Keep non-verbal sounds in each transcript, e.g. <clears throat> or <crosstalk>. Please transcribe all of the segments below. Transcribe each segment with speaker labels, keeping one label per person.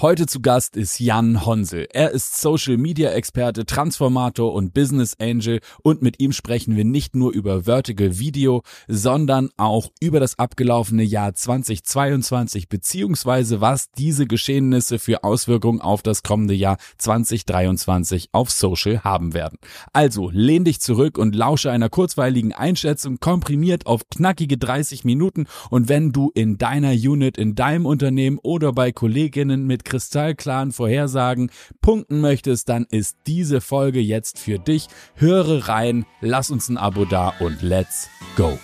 Speaker 1: Heute zu Gast ist Jan Honsel. Er ist Social Media Experte, Transformator und Business Angel und mit ihm sprechen wir nicht nur über Vertical Video, sondern auch über das abgelaufene Jahr 2022 beziehungsweise was diese Geschehnisse für Auswirkungen auf das kommende Jahr 2023 auf Social haben werden. Also lehn dich zurück und lausche einer kurzweiligen Einschätzung komprimiert auf knackige 30 Minuten und wenn du in deiner Unit, in deinem Unternehmen oder bei Kolleginnen mit kristallklaren Vorhersagen punkten möchtest, dann ist diese Folge jetzt für dich. Höre rein, lass uns ein Abo da und let's go.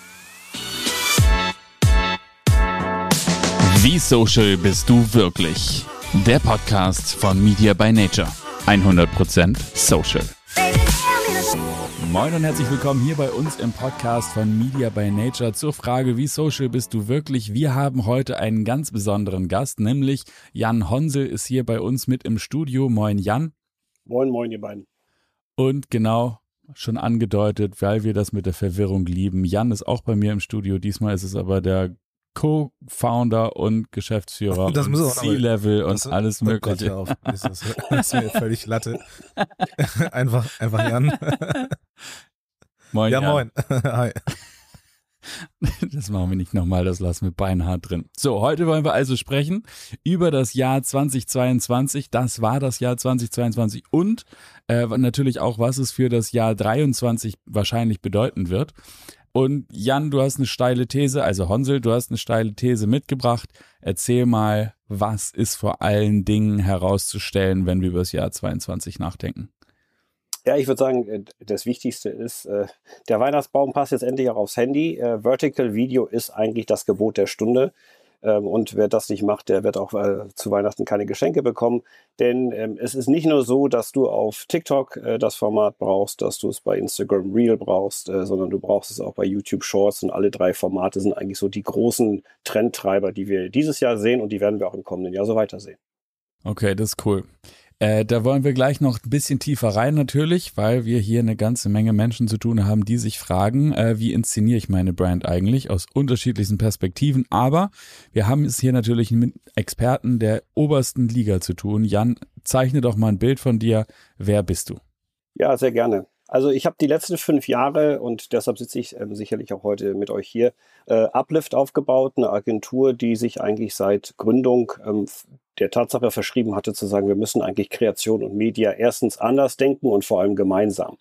Speaker 1: Wie social bist du wirklich? Der Podcast von Media by Nature. 100% social. Moin und herzlich willkommen hier bei uns im Podcast von Media by Nature zur Frage, wie social bist du wirklich? Wir haben heute einen ganz besonderen Gast, nämlich Jan Honsel ist hier bei uns mit im Studio. Moin Jan.
Speaker 2: Moin, moin ihr beiden.
Speaker 1: Und genau, schon angedeutet, weil wir das mit der Verwirrung lieben. Jan ist auch bei mir im Studio. Diesmal ist es aber der Co-Founder und Geschäftsführer
Speaker 3: das
Speaker 1: und C-Level und alles Mögliche.
Speaker 3: Gott, das ist mir völlig Latte. <laughs> einfach, einfach Jan. <laughs>
Speaker 1: Moin,
Speaker 3: ja,
Speaker 1: Jan.
Speaker 3: moin. <laughs> Hi. <laughs>
Speaker 1: Das machen wir nicht nochmal, das lassen wir beinhart drin. So, heute wollen wir also sprechen über das Jahr 2022. Das war das Jahr 2022 und äh, natürlich auch, was es für das Jahr 23 wahrscheinlich bedeuten wird. Und Jan, du hast eine steile These, also Honsel, du hast eine steile These mitgebracht. Erzähl mal, was ist vor allen Dingen herauszustellen, wenn wir über das Jahr 22 nachdenken?
Speaker 2: Ja, ich würde sagen, äh, das Wichtigste ist, äh, der Weihnachtsbaum passt jetzt endlich auch aufs Handy. Äh, Vertical Video ist eigentlich das Gebot der Stunde. Ähm, Und wer das nicht macht, der wird auch zu Weihnachten keine Geschenke bekommen. Denn ähm, es ist nicht nur so, dass du auf TikTok das Format brauchst, dass du es bei Instagram Reel brauchst, sondern du brauchst es auch bei YouTube Shorts. Und alle drei Formate sind eigentlich so die großen Trendtreiber, die wir dieses Jahr sehen und die werden wir auch im kommenden Jahr so weitersehen.
Speaker 1: Okay, das ist cool. Äh, da wollen wir gleich noch ein bisschen tiefer rein natürlich, weil wir hier eine ganze Menge Menschen zu tun haben, die sich fragen, äh, wie inszeniere ich meine Brand eigentlich aus unterschiedlichsten Perspektiven. Aber wir haben es hier natürlich mit Experten der obersten Liga zu tun. Jan, zeichne doch mal ein Bild von dir. Wer bist du?
Speaker 2: Ja, sehr gerne. Also ich habe die letzten fünf Jahre und deshalb sitze ich ähm, sicherlich auch heute mit euch hier, äh, Uplift aufgebaut, eine Agentur, die sich eigentlich seit Gründung ähm, der Tatsache verschrieben hatte, zu sagen, wir müssen eigentlich Kreation und Media erstens anders denken und vor allem gemeinsam.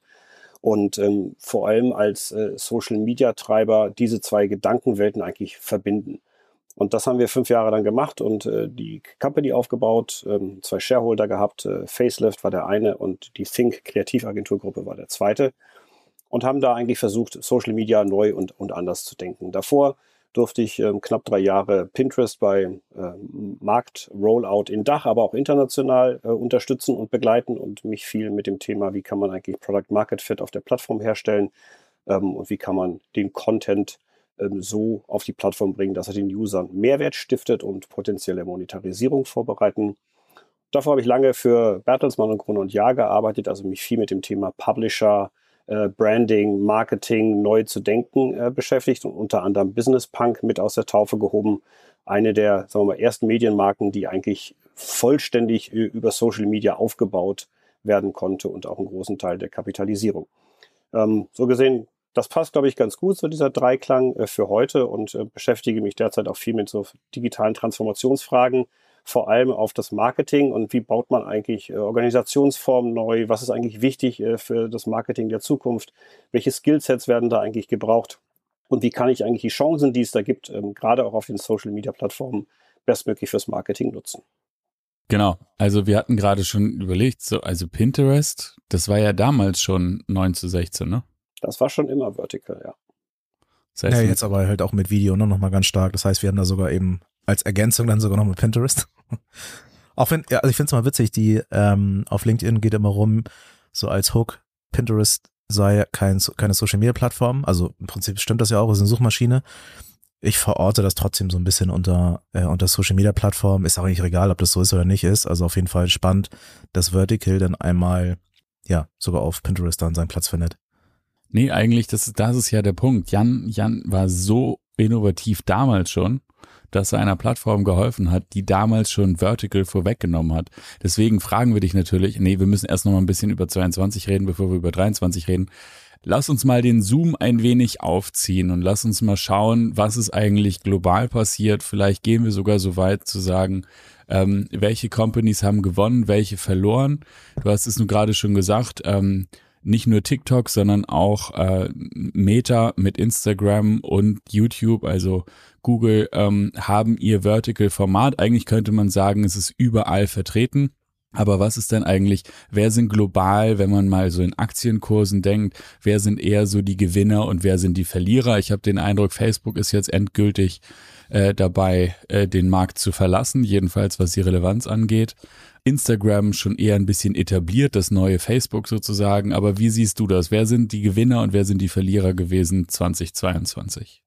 Speaker 2: Und ähm, vor allem als äh, Social-Media-Treiber diese zwei Gedankenwelten eigentlich verbinden. Und das haben wir fünf Jahre lang gemacht und äh, die Company aufgebaut, ähm, zwei Shareholder gehabt. Äh, Facelift war der eine und die Think Kreativagenturgruppe war der zweite. Und haben da eigentlich versucht, Social Media neu und, und anders zu denken. Davor durfte ich ähm, knapp drei Jahre Pinterest bei äh, Markt-Rollout in Dach, aber auch international äh, unterstützen und begleiten und mich viel mit dem Thema, wie kann man eigentlich Product Market Fit auf der Plattform herstellen ähm, und wie kann man den Content ähm, so auf die Plattform bringen, dass er den Usern Mehrwert stiftet und potenzielle Monetarisierung vorbereiten. Davor habe ich lange für Bertelsmann und Kron und Jahr gearbeitet, also mich viel mit dem Thema Publisher, äh, Branding, Marketing neu zu denken äh, beschäftigt und unter anderem Business Punk mit aus der Taufe gehoben. Eine der sagen wir mal, ersten Medienmarken, die eigentlich vollständig äh, über Social Media aufgebaut werden konnte und auch einen großen Teil der Kapitalisierung. Ähm, so gesehen, das passt, glaube ich, ganz gut, so dieser Dreiklang äh, für heute und äh, beschäftige mich derzeit auch viel mit so digitalen Transformationsfragen, vor allem auf das Marketing und wie baut man eigentlich äh, Organisationsformen neu, was ist eigentlich wichtig äh, für das Marketing der Zukunft, welche Skillsets werden da eigentlich gebraucht und wie kann ich eigentlich die Chancen, die es da gibt, ähm, gerade auch auf den Social-Media-Plattformen, bestmöglich fürs Marketing nutzen.
Speaker 1: Genau. Also wir hatten gerade schon überlegt, so, also Pinterest, das war ja damals schon 9 zu 16, ne?
Speaker 2: Das war schon immer vertical, ja.
Speaker 1: Das heißt,
Speaker 3: Ja, jetzt aber halt auch mit Video ne, noch mal ganz stark. Das heißt, wir haben da sogar eben als Ergänzung dann sogar noch mit Pinterest. <laughs> auch wenn, ja, also ich finde es mal witzig, die ähm, auf LinkedIn geht immer rum, so als Hook, Pinterest sei kein, keine Social Media Plattform. Also im Prinzip stimmt das ja auch, ist eine Suchmaschine. Ich verorte das trotzdem so ein bisschen unter, äh, unter Social Media Plattform. Ist auch nicht egal, ob das so ist oder nicht ist. Also auf jeden Fall spannend, dass Vertical dann einmal, ja, sogar auf Pinterest dann seinen Platz findet.
Speaker 1: Nee, eigentlich, das, das ist ja der Punkt. Jan, Jan war so innovativ damals schon, das seiner Plattform geholfen hat, die damals schon Vertical vorweggenommen hat. Deswegen fragen wir dich natürlich, nee, wir müssen erst noch mal ein bisschen über 22 reden, bevor wir über 23 reden. Lass uns mal den Zoom ein wenig aufziehen und lass uns mal schauen, was ist eigentlich global passiert. Vielleicht gehen wir sogar so weit zu sagen, ähm, welche Companies haben gewonnen, welche verloren. Du hast es nun gerade schon gesagt, ähm, nicht nur TikTok, sondern auch äh, Meta mit Instagram und YouTube, also Google, ähm, haben ihr Vertical-Format. Eigentlich könnte man sagen, es ist überall vertreten. Aber was ist denn eigentlich, wer sind global, wenn man mal so in Aktienkursen denkt, wer sind eher so die Gewinner und wer sind die Verlierer? Ich habe den Eindruck, Facebook ist jetzt endgültig äh, dabei, äh, den Markt zu verlassen, jedenfalls was die Relevanz angeht. Instagram schon eher ein bisschen etabliert, das neue Facebook sozusagen. Aber wie siehst du das? Wer sind die Gewinner und wer sind die Verlierer gewesen 2022?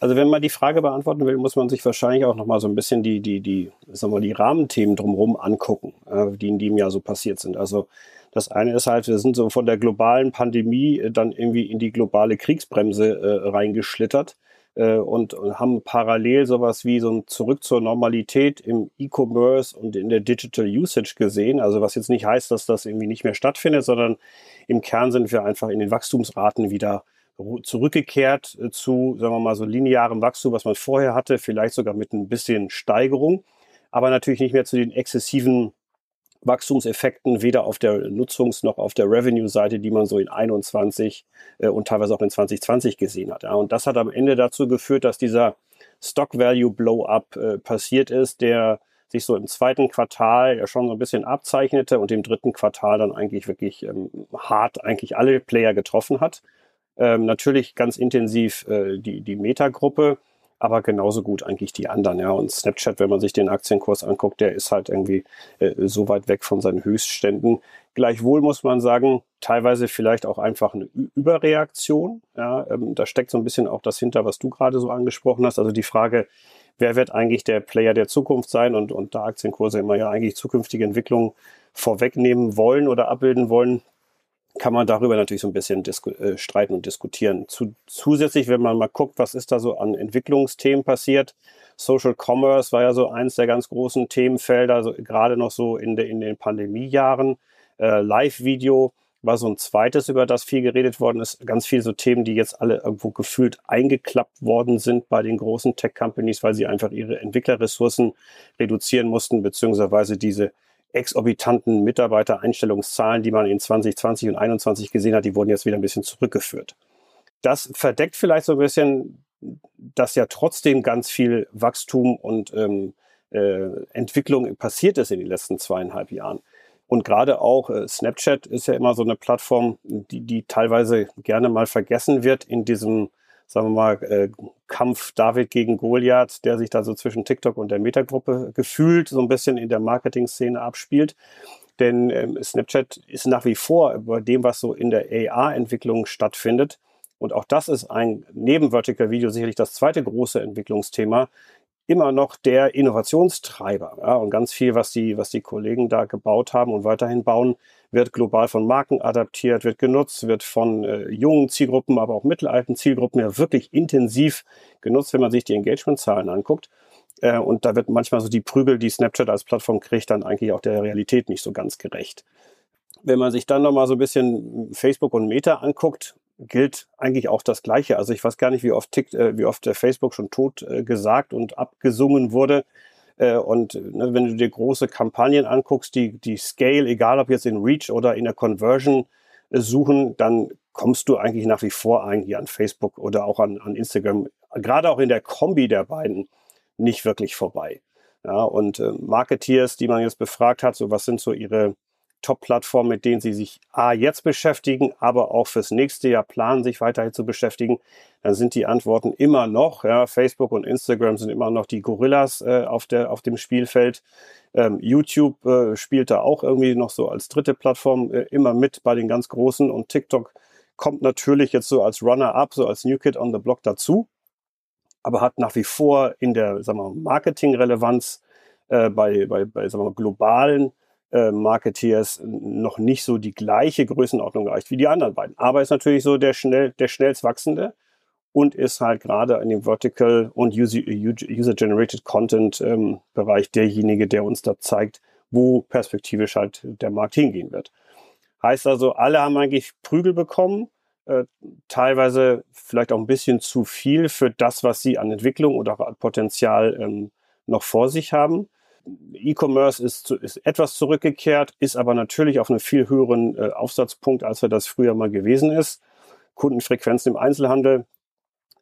Speaker 2: Also wenn man die Frage beantworten will, muss man sich wahrscheinlich auch nochmal so ein bisschen die, die, die, sagen wir, die Rahmenthemen drumherum angucken, äh, die in dem Jahr so passiert sind. Also das eine ist halt, wir sind so von der globalen Pandemie dann irgendwie in die globale Kriegsbremse äh, reingeschlittert äh, und, und haben parallel sowas wie so ein Zurück zur Normalität im E-Commerce und in der Digital Usage gesehen. Also was jetzt nicht heißt, dass das irgendwie nicht mehr stattfindet, sondern im Kern sind wir einfach in den Wachstumsraten wieder zurückgekehrt äh, zu, sagen wir mal, so linearem Wachstum, was man vorher hatte, vielleicht sogar mit ein bisschen Steigerung, aber natürlich nicht mehr zu den exzessiven Wachstumseffekten weder auf der Nutzungs- noch auf der Revenue-Seite, die man so in 21 äh, und teilweise auch in 2020 gesehen hat. Ja. Und das hat am Ende dazu geführt, dass dieser Stock Value Blow-up äh, passiert ist, der sich so im zweiten Quartal ja schon so ein bisschen abzeichnete und im dritten Quartal dann eigentlich wirklich ähm, hart eigentlich alle Player getroffen hat. Ähm, natürlich ganz intensiv äh, die, die Meta-Gruppe, aber genauso gut eigentlich die anderen. Ja. Und Snapchat, wenn man sich den Aktienkurs anguckt, der ist halt irgendwie äh, so weit weg von seinen Höchstständen. Gleichwohl muss man sagen, teilweise vielleicht auch einfach eine Überreaktion. Ja. Ähm, da steckt so ein bisschen auch das hinter, was du gerade so angesprochen hast. Also die Frage, wer wird eigentlich der Player der Zukunft sein und, und da Aktienkurse immer ja eigentlich zukünftige Entwicklungen vorwegnehmen wollen oder abbilden wollen, kann man darüber natürlich so ein bisschen äh, streiten und diskutieren. Zu, zusätzlich, wenn man mal guckt, was ist da so an Entwicklungsthemen passiert. Social Commerce war ja so eins der ganz großen Themenfelder, also gerade noch so in, de, in den Pandemiejahren. Äh, Live-Video war so ein zweites, über das viel geredet worden ist. Ganz viele so Themen, die jetzt alle irgendwo gefühlt eingeklappt worden sind bei den großen Tech-Companies, weil sie einfach ihre Entwicklerressourcen reduzieren mussten, beziehungsweise diese exorbitanten Mitarbeitereinstellungszahlen, die man in 2020 und 2021 gesehen hat, die wurden jetzt wieder ein bisschen zurückgeführt. Das verdeckt vielleicht so ein bisschen, dass ja trotzdem ganz viel Wachstum und ähm, äh, Entwicklung passiert ist in den letzten zweieinhalb Jahren. Und gerade auch äh, Snapchat ist ja immer so eine Plattform, die, die teilweise gerne mal vergessen wird in diesem sagen wir mal, äh, Kampf David gegen Goliath, der sich da so zwischen TikTok und der Meta-Gruppe gefühlt so ein bisschen in der Marketing-Szene abspielt. Denn ähm, Snapchat ist nach wie vor über dem, was so in der AR-Entwicklung stattfindet. Und auch das ist ein neben Vertical Video sicherlich das zweite große Entwicklungsthema, immer noch der Innovationstreiber. Ja, und ganz viel, was die, was die Kollegen da gebaut haben und weiterhin bauen, wird global von Marken adaptiert, wird genutzt, wird von äh, jungen Zielgruppen, aber auch mittelalten Zielgruppen ja wirklich intensiv genutzt, wenn man sich die Engagement-Zahlen anguckt. Äh, und da wird manchmal so die Prügel, die Snapchat als Plattform kriegt, dann eigentlich auch der Realität nicht so ganz gerecht. Wenn man sich dann nochmal so ein bisschen Facebook und Meta anguckt, gilt eigentlich auch das Gleiche. Also ich weiß gar nicht, wie oft, tickt, äh, wie oft der Facebook schon tot äh, gesagt und abgesungen wurde. Äh, und ne, wenn du dir große Kampagnen anguckst, die, die Scale, egal ob jetzt in Reach oder in der Conversion äh, suchen, dann kommst du eigentlich nach wie vor eigentlich an Facebook oder auch an, an Instagram, gerade auch in der Kombi der beiden, nicht wirklich vorbei. Ja, und äh, Marketeers, die man jetzt befragt hat, so was sind so ihre Top-Plattformen, mit denen Sie sich A jetzt beschäftigen, aber auch fürs nächste Jahr planen, sich weiterhin zu beschäftigen, dann sind die Antworten immer noch, ja, Facebook und Instagram sind immer noch die Gorillas äh, auf, der, auf dem Spielfeld. Ähm, YouTube äh, spielt da auch irgendwie noch so als dritte Plattform äh, immer mit bei den ganz Großen und TikTok kommt natürlich jetzt so als Runner-up, so als New Kid on the Block dazu, aber hat nach wie vor in der Marketing-Relevanz äh, bei, bei, bei sagen wir, globalen äh, Marketeers noch nicht so die gleiche Größenordnung erreicht wie die anderen beiden. Aber ist natürlich so der schnell, der schnellst wachsende und ist halt gerade in dem Vertical und User-Generated Content ähm, Bereich derjenige, der uns da zeigt, wo perspektivisch halt der Markt hingehen wird. Heißt also, alle haben eigentlich Prügel bekommen, äh, teilweise vielleicht auch ein bisschen zu viel für das, was sie an Entwicklung oder auch an Potenzial ähm, noch vor sich haben. E-Commerce ist, ist etwas zurückgekehrt, ist aber natürlich auf einem viel höheren äh, Aufsatzpunkt, als er das früher mal gewesen ist. Kundenfrequenzen im Einzelhandel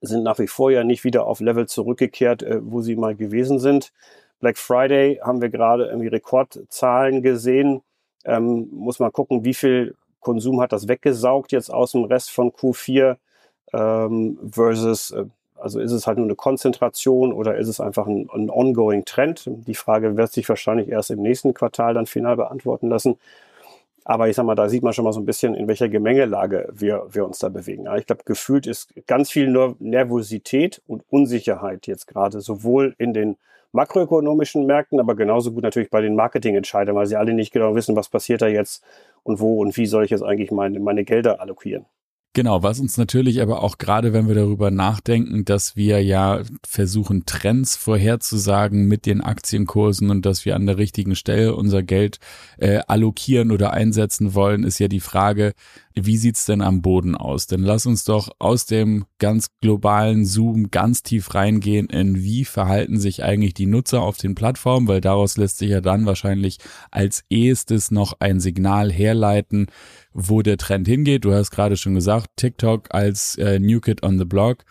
Speaker 2: sind nach wie vor ja nicht wieder auf Level zurückgekehrt, äh, wo sie mal gewesen sind. Black Friday haben wir gerade irgendwie Rekordzahlen gesehen. Ähm, muss man gucken, wie viel Konsum hat das weggesaugt jetzt aus dem Rest von Q4 ähm, versus, äh, also ist es halt nur eine Konzentration oder ist es einfach ein, ein ongoing Trend? Die Frage wird sich wahrscheinlich erst im nächsten Quartal dann final beantworten lassen. Aber ich sag mal, da sieht man schon mal so ein bisschen, in welcher Gemengelage wir, wir uns da bewegen. Ich glaube, gefühlt ist ganz viel Nervosität und Unsicherheit jetzt gerade, sowohl in den makroökonomischen Märkten, aber genauso gut natürlich bei den Marketingentscheidern, weil sie alle nicht genau wissen, was passiert da jetzt und wo und wie soll ich jetzt eigentlich meine, meine Gelder allokieren.
Speaker 1: Genau, was uns natürlich aber auch gerade, wenn wir darüber nachdenken, dass wir ja versuchen, Trends vorherzusagen mit den Aktienkursen und dass wir an der richtigen Stelle unser Geld äh, allokieren oder einsetzen wollen, ist ja die Frage, wie sieht's denn am Boden aus? Denn lass uns doch aus dem ganz globalen Zoom ganz tief reingehen in wie verhalten sich eigentlich die Nutzer auf den Plattformen, weil daraus lässt sich ja dann wahrscheinlich als ehestes noch ein Signal herleiten, wo der Trend hingeht. Du hast gerade schon gesagt, TikTok als äh, New Kid on the Block.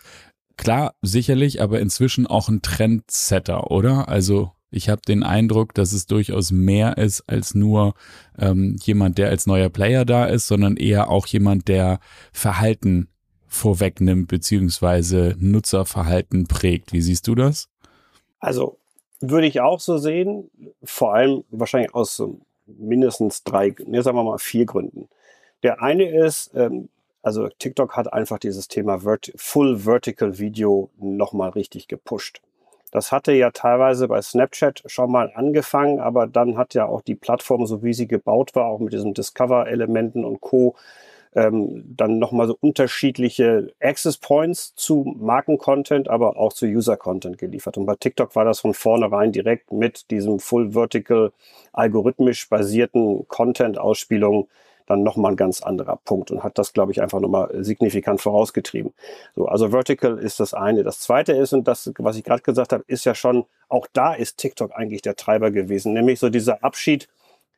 Speaker 1: Klar, sicherlich, aber inzwischen auch ein Trendsetter, oder? Also ich habe den Eindruck, dass es durchaus mehr ist als nur ähm, jemand, der als neuer Player da ist, sondern eher auch jemand, der Verhalten vorwegnimmt, beziehungsweise Nutzerverhalten prägt. Wie siehst du das?
Speaker 2: Also würde ich auch so sehen, vor allem wahrscheinlich aus mindestens drei, ne, sagen wir mal vier Gründen. Der eine ist, ähm, also TikTok hat einfach dieses Thema Vert Full Vertical Video nochmal richtig gepusht. Das hatte ja teilweise bei Snapchat schon mal angefangen, aber dann hat ja auch die Plattform, so wie sie gebaut war, auch mit diesen Discover-Elementen und Co., ähm, dann nochmal so unterschiedliche Access Points zu Markencontent, aber auch zu User-Content geliefert. Und bei TikTok war das von vornherein direkt mit diesem Full Vertical algorithmisch basierten Content-Ausspielung dann nochmal ein ganz anderer Punkt und hat das, glaube ich, einfach nochmal signifikant vorausgetrieben. So, also Vertical ist das eine. Das zweite ist, und das, was ich gerade gesagt habe, ist ja schon, auch da ist TikTok eigentlich der Treiber gewesen, nämlich so dieser Abschied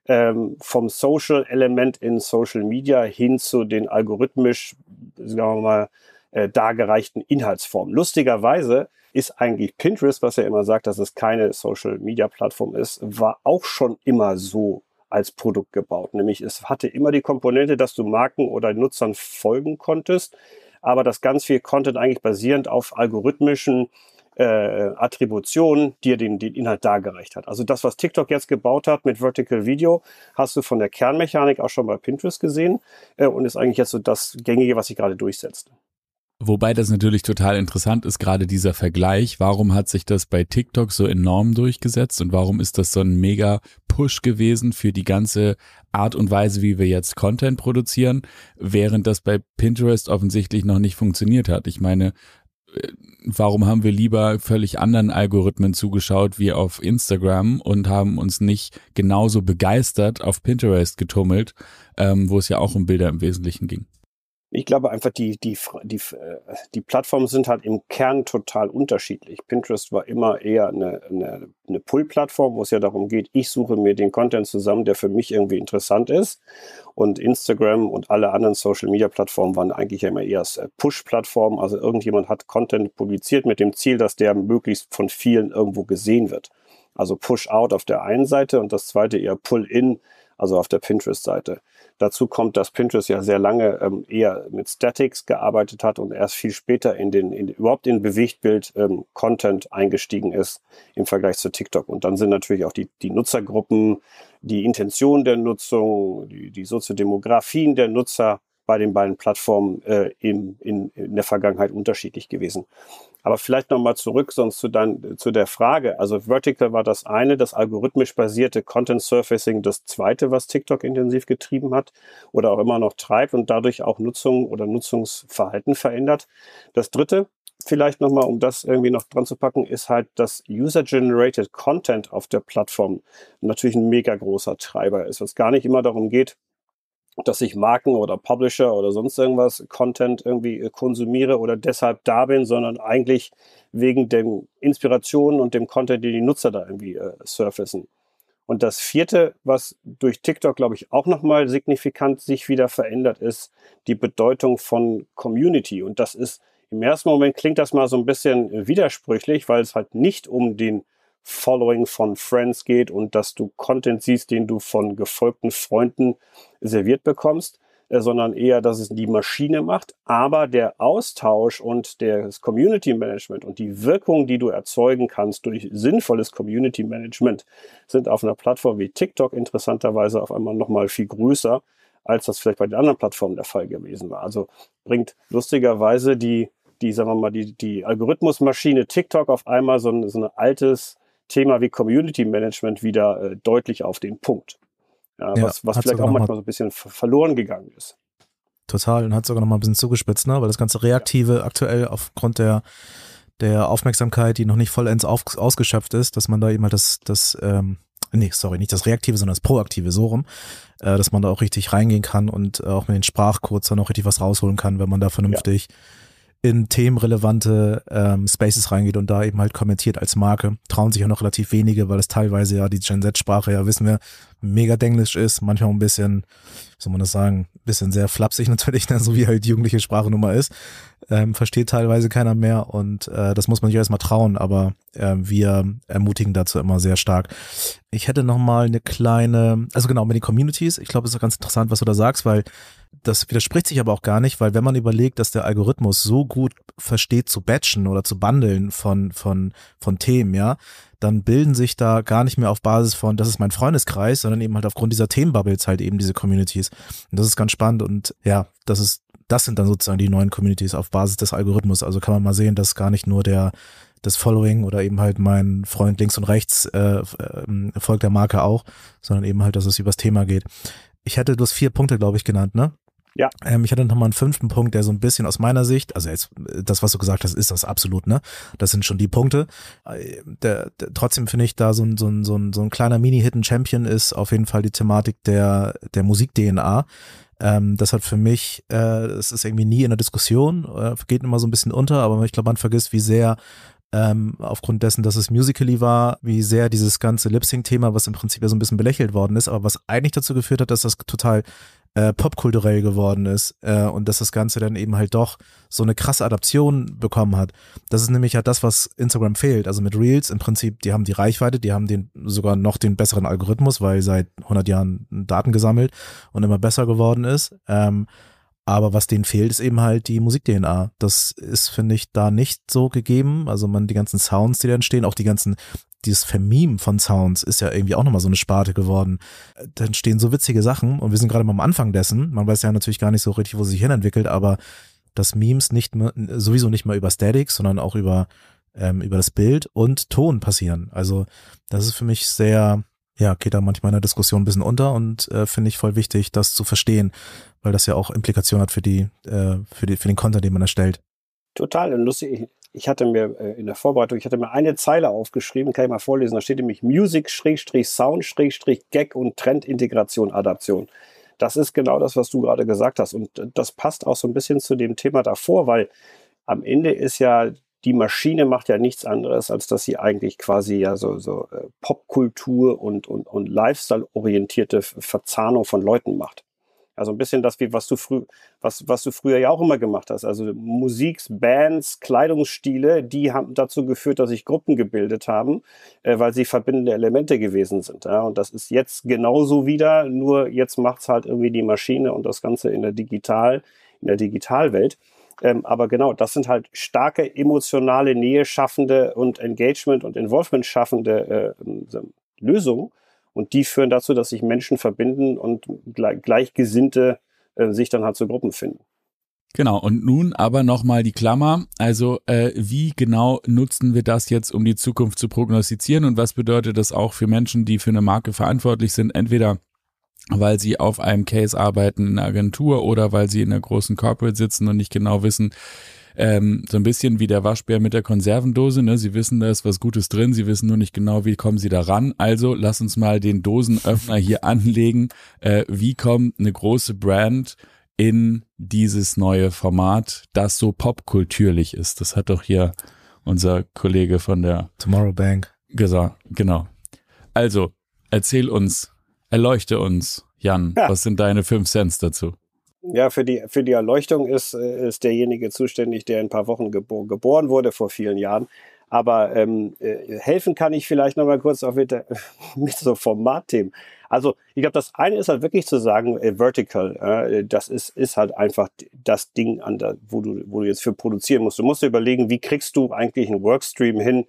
Speaker 2: ähm, vom Social-Element in Social Media hin zu den algorithmisch, sagen wir mal, äh, dargereichten Inhaltsformen. Lustigerweise ist eigentlich Pinterest, was er immer sagt, dass es keine Social-Media-Plattform ist, war auch schon immer so als Produkt gebaut. Nämlich es hatte immer die Komponente, dass du Marken oder Nutzern folgen konntest, aber das ganz viel Content eigentlich basierend auf algorithmischen äh, Attributionen dir den, den Inhalt dargereicht hat. Also das, was TikTok jetzt gebaut hat mit Vertical Video, hast du von der Kernmechanik auch schon bei Pinterest gesehen äh, und ist eigentlich jetzt so das Gängige, was sich gerade durchsetzt.
Speaker 1: Wobei das natürlich total interessant ist, gerade dieser Vergleich. Warum hat sich das bei TikTok so enorm durchgesetzt und warum ist das so ein mega Push gewesen für die ganze Art und Weise, wie wir jetzt Content produzieren, während das bei Pinterest offensichtlich noch nicht funktioniert hat? Ich meine, äh, warum haben wir lieber völlig anderen Algorithmen zugeschaut wie auf Instagram und haben uns nicht genauso begeistert auf Pinterest getummelt, ähm, wo es ja auch um Bilder im Wesentlichen ging?
Speaker 2: Ich glaube einfach, die, die, die, äh, die Plattformen sind halt im Kern total unterschiedlich. Pinterest war immer eher eine, eine, eine Pull-Plattform, wo es ja darum geht, ich suche mir den Content zusammen, der für mich irgendwie interessant ist. Und Instagram und alle anderen Social-Media-Plattformen waren eigentlich immer eher äh, Push-Plattformen. Also irgendjemand hat Content publiziert mit dem Ziel, dass der möglichst von vielen irgendwo gesehen wird. Also Push-Out auf der einen Seite und das zweite eher Pull-In, also auf der Pinterest-Seite. Dazu kommt, dass Pinterest ja sehr lange ähm, eher mit Statics gearbeitet hat und erst viel später in den, in, überhaupt in Bewegtbild ähm, Content eingestiegen ist im Vergleich zu TikTok. Und dann sind natürlich auch die, die Nutzergruppen, die Intention der Nutzung, die, die Soziodemografien der Nutzer bei den beiden Plattformen äh, in, in, in der Vergangenheit unterschiedlich gewesen. Aber vielleicht nochmal zurück sonst zu, dein, zu der Frage. Also Vertical war das eine, das algorithmisch basierte Content Surfacing das zweite, was TikTok intensiv getrieben hat oder auch immer noch treibt und dadurch auch Nutzung oder Nutzungsverhalten verändert. Das dritte, vielleicht nochmal, um das irgendwie noch dran zu packen, ist halt, dass User-Generated Content auf der Plattform natürlich ein mega großer Treiber ist. Was gar nicht immer darum geht, dass ich Marken oder Publisher oder sonst irgendwas Content irgendwie äh, konsumiere oder deshalb da bin, sondern eigentlich wegen den Inspirationen und dem Content, den die Nutzer da irgendwie äh, surfacen. Und das vierte, was durch TikTok, glaube ich, auch nochmal signifikant sich wieder verändert, ist die Bedeutung von Community. Und das ist im ersten Moment klingt das mal so ein bisschen widersprüchlich, weil es halt nicht um den Following von Friends geht und dass du Content siehst, den du von gefolgten Freunden serviert bekommst, äh, sondern eher, dass es die Maschine macht. Aber der Austausch und das Community Management und die Wirkung, die du erzeugen kannst durch sinnvolles Community Management, sind auf einer Plattform wie TikTok interessanterweise auf einmal nochmal viel größer, als das vielleicht bei den anderen Plattformen der Fall gewesen war. Also bringt lustigerweise die die, sagen wir mal, die, die Algorithmusmaschine TikTok auf einmal so ein, so ein altes Thema wie Community Management wieder äh, deutlich auf den Punkt. Ja, ja, was was vielleicht auch manchmal so ein bisschen verloren gegangen ist.
Speaker 3: Total, und hat sogar noch mal ein bisschen zugespitzt, ne? weil das ganze Reaktive ja. aktuell aufgrund der, der Aufmerksamkeit, die noch nicht vollends auf, ausgeschöpft ist, dass man da eben halt das, das ähm, nee, sorry, nicht das Reaktive, sondern das Proaktive, so rum, äh, dass man da auch richtig reingehen kann und äh, auch mit den Sprachcodes dann auch richtig was rausholen kann, wenn man da vernünftig ja in themenrelevante ähm, Spaces reingeht und da eben halt kommentiert als Marke. Trauen sich ja noch relativ wenige, weil es teilweise ja die Gen Z-Sprache, ja wissen wir, mega denglisch ist, manchmal ein bisschen, wie soll man das sagen, bisschen sehr flapsig <laughs> natürlich, ne, so wie halt jugendliche Sprache nun mal ist. Ähm, versteht teilweise keiner mehr und äh, das muss man sich erstmal trauen, aber äh, wir ermutigen dazu immer sehr stark. Ich hätte noch mal eine kleine, also genau, mit den Communities, ich glaube, es ist ganz interessant, was du da sagst, weil das widerspricht sich aber auch gar nicht, weil wenn man überlegt, dass der Algorithmus so gut versteht zu batchen oder zu bundeln von, von, von Themen, ja, dann bilden sich da gar nicht mehr auf Basis von, das ist mein Freundeskreis, sondern eben halt aufgrund dieser Themenbubbles halt eben diese Communities. Und das ist ganz spannend und ja, das ist, das sind dann sozusagen die neuen Communities auf Basis des Algorithmus. Also kann man mal sehen, dass gar nicht nur der, das Following oder eben halt mein Freund links und rechts äh, äh, folgt der Marke auch, sondern eben halt, dass es übers Thema geht. Ich hätte bloß vier Punkte, glaube ich, genannt, ne?
Speaker 2: Ja.
Speaker 3: Ähm, ich hatte noch mal einen fünften Punkt, der so ein bisschen aus meiner Sicht, also jetzt das, was du gesagt hast, ist das absolut, ne? Das sind schon die Punkte. Äh, der, der, trotzdem finde ich da so ein, so ein, so ein, so ein kleiner Mini-Hidden Champion ist auf jeden Fall die Thematik der, der Musik-DNA. Ähm, das hat für mich, äh, es ist irgendwie nie in der Diskussion, äh, geht immer so ein bisschen unter, aber ich glaube, man vergisst, wie sehr ähm, aufgrund dessen, dass es musically war, wie sehr dieses ganze Lip-Sync-Thema, was im Prinzip ja so ein bisschen belächelt worden ist, aber was eigentlich dazu geführt hat, dass das total äh, popkulturell geworden ist äh, und dass das Ganze dann eben halt doch so eine krasse Adaption bekommen hat. Das ist nämlich ja das, was Instagram fehlt. Also mit Reels im Prinzip, die haben die Reichweite, die haben den sogar noch den besseren Algorithmus, weil seit 100 Jahren Daten gesammelt und immer besser geworden ist. Ähm, aber was denen fehlt, ist eben halt die Musik-DNA. Das ist, finde ich, da nicht so gegeben. Also man, die ganzen Sounds, die da entstehen, auch die ganzen, dieses Vermeme von Sounds ist ja irgendwie auch nochmal so eine Sparte geworden. Da entstehen so witzige Sachen und wir sind gerade mal am Anfang dessen. Man weiß ja natürlich gar nicht so richtig, wo sich hin entwickelt, aber dass Memes nicht mehr, sowieso nicht mehr über Static, sondern auch über, ähm, über das Bild und Ton passieren. Also das ist für mich sehr, ja, geht da manchmal in der Diskussion ein bisschen unter und äh, finde ich voll wichtig, das zu verstehen, weil das ja auch Implikationen hat für die, äh, für die, für den Content, den man erstellt.
Speaker 2: Total lustig. Ich hatte mir äh, in der Vorbereitung, ich hatte mir eine Zeile aufgeschrieben, kann ich mal vorlesen. Da steht nämlich Music, Sound, Gag und Trendintegration, Adaption. Das ist genau das, was du gerade gesagt hast. Und das passt auch so ein bisschen zu dem Thema davor, weil am Ende ist ja die Maschine macht ja nichts anderes, als dass sie eigentlich quasi ja so, so äh, Popkultur und, und, und Lifestyle-orientierte Verzahnung von Leuten macht. Also ein bisschen das, was du früh, was, was du früher ja auch immer gemacht hast. Also Musik, Bands, Kleidungsstile, die haben dazu geführt, dass sich Gruppen gebildet haben, äh, weil sie verbindende Elemente gewesen sind. Ja? Und das ist jetzt genauso wieder, nur jetzt macht's halt irgendwie die Maschine und das Ganze in der Digital, in der Digitalwelt. Ähm, aber genau, das sind halt starke emotionale Nähe schaffende und Engagement und Involvement schaffende äh, Lösungen. Und die führen dazu, dass sich Menschen verbinden und gleich, Gleichgesinnte äh, sich dann halt zu Gruppen finden.
Speaker 1: Genau, und nun aber nochmal die Klammer. Also äh, wie genau nutzen wir das jetzt, um die Zukunft zu prognostizieren und was bedeutet das auch für Menschen, die für eine Marke verantwortlich sind, entweder weil sie auf einem Case arbeiten in einer Agentur oder weil sie in einer großen Corporate sitzen und nicht genau wissen, ähm, so ein bisschen wie der Waschbär mit der Konservendose. Ne? Sie wissen, da ist was Gutes drin, sie wissen nur nicht genau, wie kommen sie da ran. Also lass uns mal den Dosenöffner hier <laughs> anlegen. Äh, wie kommt eine große Brand in dieses neue Format, das so popkulturlich ist? Das hat doch hier unser Kollege von der
Speaker 3: Tomorrow Bank
Speaker 1: gesagt. Genau. Also, erzähl uns, erleuchte uns, Jan, ja. was sind deine fünf Cents dazu?
Speaker 2: Ja, für die, für die Erleuchtung ist, äh, ist derjenige zuständig, der in ein paar Wochen gebo geboren wurde, vor vielen Jahren. Aber ähm, äh, helfen kann ich vielleicht noch mal kurz auch mit, <laughs> mit so Formatthemen. Also ich glaube, das eine ist halt wirklich zu sagen, äh, Vertical, äh, das ist, ist halt einfach das Ding, an der, wo, du, wo du jetzt für produzieren musst. Du musst dir überlegen, wie kriegst du eigentlich einen Workstream hin,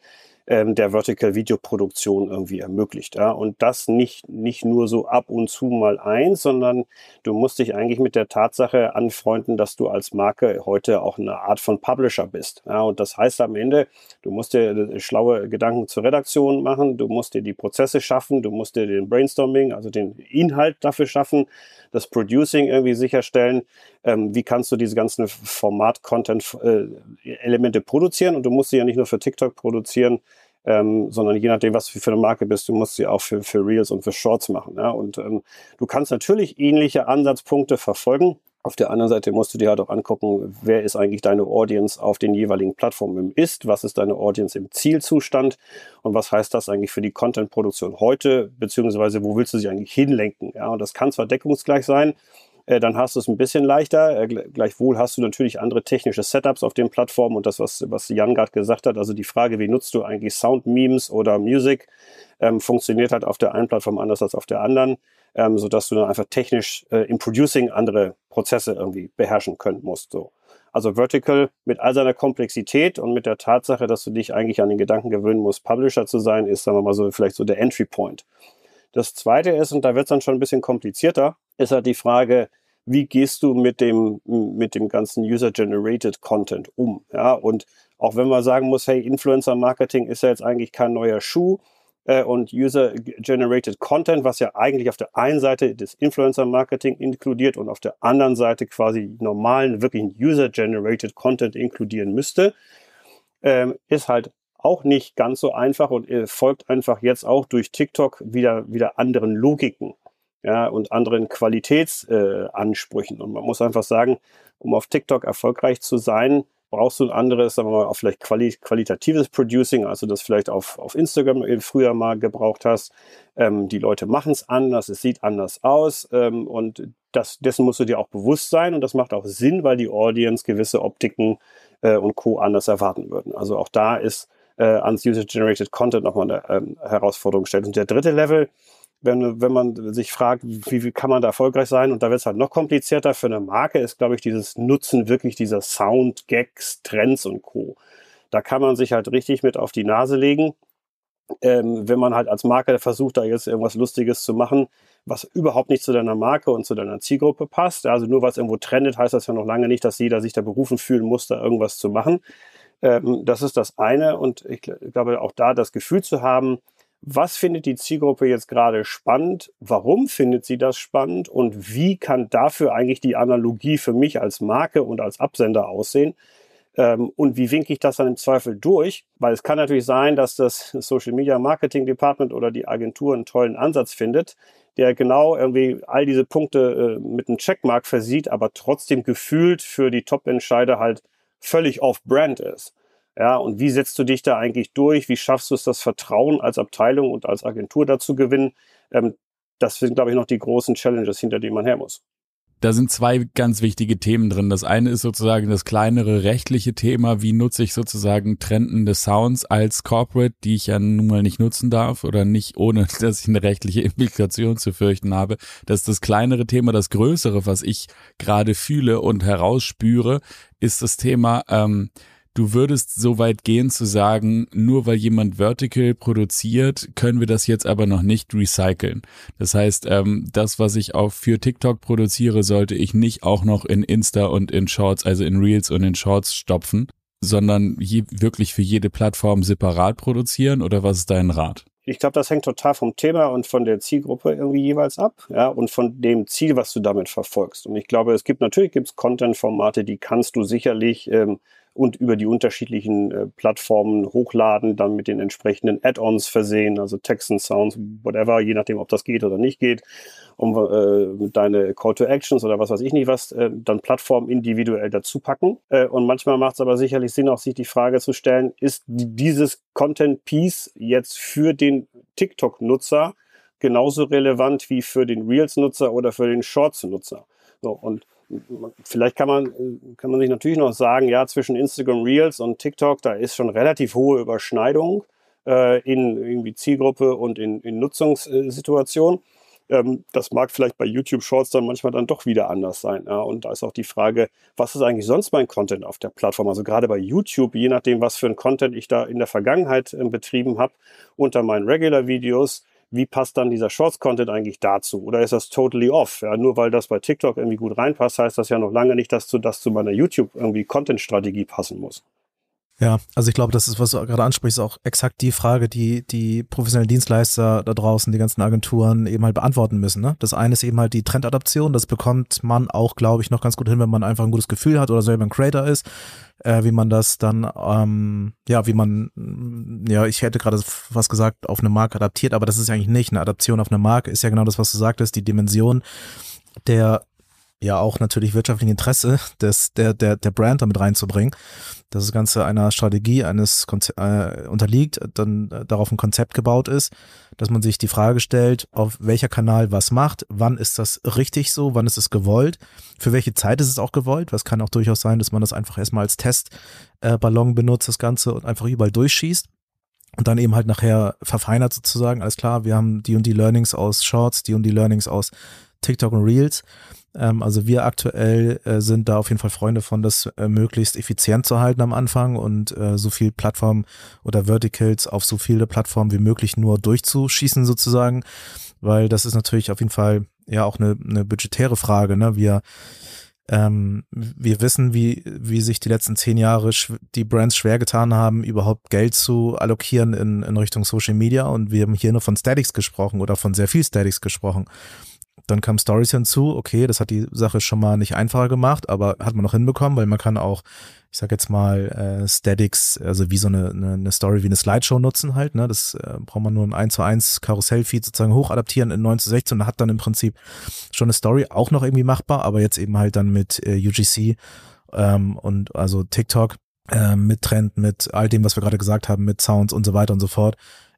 Speaker 2: ähm, der Vertical Videoproduktion irgendwie ermöglicht. Ja? Und das nicht, nicht nur so ab und zu mal eins, sondern du musst dich eigentlich mit der Tatsache anfreunden, dass du als Marke heute auch eine Art von Publisher bist. Ja? Und das heißt am Ende, du musst dir äh, schlaue Gedanken zur Redaktion machen, du musst dir die Prozesse schaffen, du musst dir den Brainstorming, also den Inhalt dafür schaffen, das Producing irgendwie sicherstellen. Ähm, wie kannst du diese ganzen Format-Content-Elemente äh, produzieren? Und du musst sie ja nicht nur für TikTok produzieren, ähm, sondern je nachdem, was du für eine Marke bist, du musst sie auch für, für Reels und für Shorts machen. Ja? Und ähm, du kannst natürlich ähnliche Ansatzpunkte verfolgen. Auf der anderen Seite musst du dir halt auch angucken, wer ist eigentlich deine Audience auf den jeweiligen Plattformen Ist, was ist deine Audience im Zielzustand und was heißt das eigentlich für die Content-Produktion heute, beziehungsweise wo willst du sie eigentlich hinlenken? Ja, und das kann zwar deckungsgleich sein, dann hast du es ein bisschen leichter. Äh, gleichwohl hast du natürlich andere technische Setups auf den Plattformen und das, was, was Jan gerade gesagt hat, also die Frage, wie nutzt du eigentlich Sound-Memes oder Music, ähm, funktioniert halt auf der einen Plattform anders als auf der anderen, ähm, sodass du dann einfach technisch äh, im Producing andere Prozesse irgendwie beherrschen können musst. So. Also Vertical mit all seiner Komplexität und mit der Tatsache, dass du dich eigentlich an den Gedanken gewöhnen musst, Publisher zu sein, ist, sagen wir mal so, vielleicht so der Entry Point. Das zweite ist, und da wird es dann schon ein bisschen komplizierter, ist halt die Frage, wie gehst du mit dem, mit dem ganzen User-Generated Content um? Ja, und auch wenn man sagen muss, hey, Influencer-Marketing ist ja jetzt eigentlich kein neuer Schuh, äh, und User-Generated Content, was ja eigentlich auf der einen Seite das Influencer-Marketing inkludiert und auf der anderen Seite quasi normalen, wirklichen User-Generated Content inkludieren müsste, ähm, ist halt auch nicht ganz so einfach und äh, folgt einfach jetzt auch durch TikTok wieder, wieder anderen Logiken ja, und anderen Qualitätsansprüchen. Äh, und man muss einfach sagen, um auf TikTok erfolgreich zu sein, brauchst du ein anderes, sagen wir mal, auch vielleicht quali qualitatives Producing, also das vielleicht auf, auf Instagram früher mal gebraucht hast. Ähm, die Leute machen es anders, es sieht anders aus ähm, und das, dessen musst du dir auch bewusst sein und das macht auch Sinn, weil die Audience gewisse Optiken äh, und Co. anders erwarten würden. Also auch da ist äh, ans User-Generated Content nochmal eine ähm, Herausforderung stellt. Und der dritte Level, wenn, wenn man sich fragt, wie, wie kann man da erfolgreich sein, und da wird es halt noch komplizierter für eine Marke, ist, glaube ich, dieses Nutzen wirklich dieser Sound, Gags, Trends und Co. Da kann man sich halt richtig mit auf die Nase legen, ähm, wenn man halt als Marke versucht, da jetzt irgendwas Lustiges zu machen, was überhaupt nicht zu deiner Marke und zu deiner Zielgruppe passt. Also nur es irgendwo trendet, heißt das ja noch lange nicht, dass jeder sich da berufen fühlen muss, da irgendwas zu machen. Ähm, das ist das eine. Und ich glaube, auch da das Gefühl zu haben, was findet die Zielgruppe jetzt gerade spannend? Warum findet sie das spannend? Und wie kann dafür eigentlich die Analogie für mich als Marke und als Absender aussehen? Ähm, und wie winke ich das dann im Zweifel durch? Weil es kann natürlich sein, dass das Social Media Marketing Department oder die Agentur einen tollen Ansatz findet, der genau irgendwie all diese Punkte äh, mit einem Checkmark versieht, aber trotzdem gefühlt für die Top-Entscheider halt völlig off-brand ist. Ja, und wie setzt du dich da eigentlich durch? Wie schaffst du es, das Vertrauen als Abteilung und als Agentur dazu gewinnen? Ähm, das sind, glaube ich, noch die großen Challenges, hinter denen man her muss.
Speaker 1: Da sind zwei ganz wichtige Themen drin. Das eine ist sozusagen das kleinere rechtliche Thema. Wie nutze ich sozusagen trendende Sounds als Corporate, die ich ja nun mal nicht nutzen darf oder nicht, ohne <laughs> dass ich eine rechtliche Implikation zu fürchten habe. Das ist das kleinere Thema. Das größere, was ich gerade fühle und herausspüre, ist das Thema, ähm, du würdest so weit gehen zu sagen, nur weil jemand Vertical produziert, können wir das jetzt aber noch nicht recyceln. Das heißt, ähm, das, was ich auch für TikTok produziere, sollte ich nicht auch noch in Insta und in Shorts, also in Reels und in Shorts stopfen, sondern je, wirklich für jede Plattform separat produzieren oder was ist dein Rat?
Speaker 2: Ich glaube, das hängt total vom Thema und von der Zielgruppe irgendwie jeweils ab, ja, und von dem Ziel, was du damit verfolgst. Und ich glaube, es gibt natürlich gibt's Content-Formate, die kannst du sicherlich ähm, und über die unterschiedlichen äh, Plattformen hochladen, dann mit den entsprechenden Add-ons versehen, also Text and Sounds, whatever, je nachdem, ob das geht oder nicht geht, um äh, deine Call to Actions oder was weiß ich nicht was, äh, dann Plattformen individuell dazu packen. Äh, und manchmal macht es aber sicherlich Sinn, auch sich die Frage zu stellen, ist dieses Content-Piece jetzt für den TikTok-Nutzer genauso relevant wie für den Reels-Nutzer oder für den Shorts-Nutzer? So, und vielleicht kann man, kann man sich natürlich noch sagen, ja, zwischen Instagram Reels und TikTok, da ist schon relativ hohe Überschneidung äh, in irgendwie Zielgruppe und in, in Nutzungssituation. Ähm, das mag vielleicht bei YouTube Shorts dann manchmal dann doch wieder anders sein. Ja? Und da ist auch die Frage, was ist eigentlich sonst mein Content auf der Plattform? Also gerade bei YouTube, je nachdem, was für ein Content ich da in der Vergangenheit äh, betrieben habe, unter meinen Regular-Videos, wie passt dann dieser Shorts-Content eigentlich dazu? Oder ist das totally off? Ja, nur weil das bei TikTok irgendwie gut reinpasst, heißt das ja noch lange nicht, dass zu, das zu meiner YouTube irgendwie Content-Strategie passen muss.
Speaker 3: Ja, also ich glaube, das ist, was du gerade ansprichst, auch exakt die Frage, die die professionellen Dienstleister da draußen, die ganzen Agenturen eben halt beantworten müssen. Ne? Das eine ist eben halt die Trendadaption. Das bekommt man auch, glaube ich, noch ganz gut hin, wenn man einfach ein gutes Gefühl hat oder selber ein Creator ist. Äh, wie man das dann, ähm, ja, wie man, ja, ich hätte gerade was gesagt, auf eine Marke adaptiert, aber das ist eigentlich nicht. Eine Adaption auf eine Marke ist ja genau das, was du sagtest, die Dimension der ja auch natürlich wirtschaftlichen Interesse des, der, der, der Brand damit reinzubringen, dass das Ganze einer Strategie eines Konze äh, unterliegt, dann äh, darauf ein Konzept gebaut ist, dass man sich die Frage stellt, auf welcher Kanal was macht, wann ist das richtig so, wann ist es gewollt, für welche Zeit ist es auch gewollt, was kann auch durchaus sein, dass man das einfach erstmal als Testballon äh, benutzt, das Ganze und einfach überall durchschießt und dann eben halt nachher verfeinert sozusagen, alles klar, wir haben die und die Learnings aus Shorts, die und die Learnings aus TikTok und Reels ähm, also wir aktuell äh, sind da auf jeden Fall Freunde von, das äh, möglichst effizient zu halten am Anfang und äh, so viel Plattform oder Verticals auf so viele Plattformen wie möglich nur durchzuschießen sozusagen, weil das ist natürlich auf jeden Fall ja auch eine, eine budgetäre Frage. Ne? Wir ähm, wir wissen, wie, wie sich die letzten zehn Jahre die Brands schwer getan haben, überhaupt Geld zu allokieren in, in Richtung Social Media. Und wir haben hier nur von Statics gesprochen oder von sehr viel Statics gesprochen. Dann kam Stories hinzu, okay, das hat die Sache schon mal nicht einfacher gemacht, aber hat man noch hinbekommen, weil man kann auch, ich sag jetzt mal, äh, Statics, also wie so eine, eine, eine Story wie eine Slideshow nutzen halt, ne? Das äh, braucht man nur ein 1 zu 1 Karussellfeed sozusagen hochadaptieren in 9 zu 16 und hat dann im Prinzip schon eine Story auch noch irgendwie machbar, aber jetzt eben halt dann mit äh, UGC ähm, und also TikTok äh, mit Trend, mit all dem, was wir gerade gesagt haben, mit Sounds und so weiter und so fort,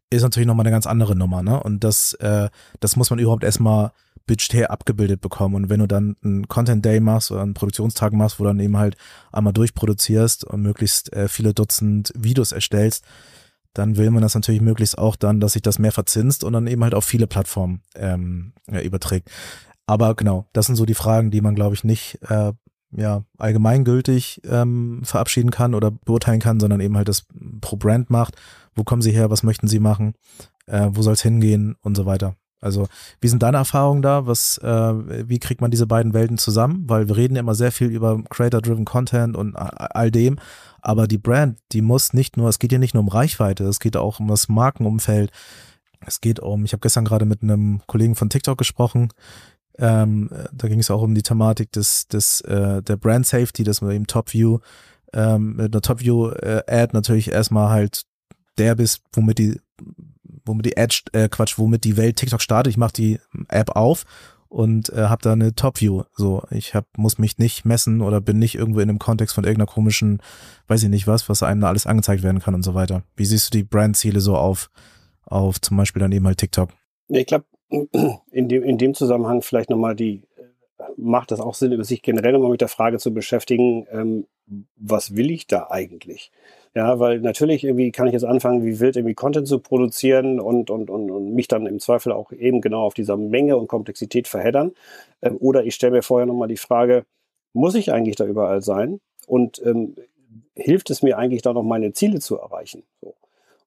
Speaker 3: ist natürlich nochmal eine ganz andere Nummer, ne? Und das, äh, das muss man überhaupt erstmal budgetär abgebildet bekommen. Und wenn du dann einen Content Day machst oder einen Produktionstag machst, wo dann eben halt einmal durchproduzierst und möglichst äh, viele Dutzend Videos erstellst, dann will man das natürlich möglichst auch dann, dass sich das mehr verzinst und dann eben halt auf viele Plattformen ähm, ja, überträgt. Aber genau, das sind so die Fragen, die man, glaube ich, nicht äh, ja, allgemeingültig ähm, verabschieden kann oder beurteilen kann, sondern eben halt das pro Brand macht. Wo kommen sie her? Was möchten sie machen? Äh, wo soll es hingehen? Und so weiter. Also, wie sind deine Erfahrungen da? Was, äh, wie kriegt man diese beiden Welten zusammen? Weil wir reden ja immer sehr viel über Creator-Driven Content und all dem, aber die Brand, die muss nicht nur, es geht ja nicht nur um Reichweite, es geht auch um das Markenumfeld. Es geht um, ich habe gestern gerade mit einem Kollegen von TikTok gesprochen, ähm, da ging es auch um die Thematik des, des äh, der Brand Safety, dass man eben Top View ähm, mit einer Top View äh, natürlich erstmal halt der bist, womit die womit die Edge, äh, Quatsch, womit die Welt TikTok startet. Ich mache die App auf und äh, habe da eine Top-View. So, ich hab, muss mich nicht messen oder bin nicht irgendwo in einem Kontext von irgendeiner komischen, weiß ich nicht was, was einem da alles angezeigt werden kann und so weiter. Wie siehst du die Brandziele so auf, auf zum Beispiel dann eben halt TikTok?
Speaker 2: Ich glaube, <clears throat> in dem, in dem Zusammenhang vielleicht nochmal die, äh, macht das auch Sinn, sich generell nochmal mit der Frage zu beschäftigen, ähm, was will ich da eigentlich? Ja, weil natürlich irgendwie kann ich jetzt anfangen, wie wild irgendwie Content zu produzieren und, und, und, und mich dann im Zweifel auch eben genau auf dieser Menge und Komplexität verheddern. Ähm, oder ich stelle mir vorher nochmal die Frage, muss ich eigentlich da überall sein? Und ähm, hilft es mir eigentlich da noch meine Ziele zu erreichen? So.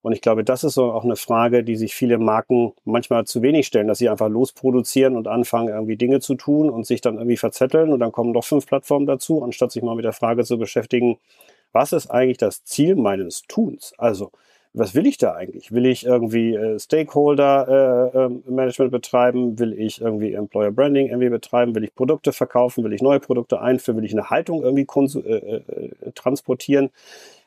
Speaker 2: Und ich glaube, das ist so auch eine Frage, die sich viele Marken manchmal zu wenig stellen, dass sie einfach losproduzieren und anfangen, irgendwie Dinge zu tun und sich dann irgendwie verzetteln und dann kommen noch fünf Plattformen dazu, anstatt sich mal mit der Frage zu beschäftigen, was ist eigentlich das Ziel meines Tuns? Also, was will ich da eigentlich? Will ich irgendwie äh, Stakeholder äh, äh, Management betreiben? Will ich irgendwie Employer Branding irgendwie betreiben? Will ich Produkte verkaufen? Will ich neue Produkte einführen? Will ich eine Haltung irgendwie äh, äh, transportieren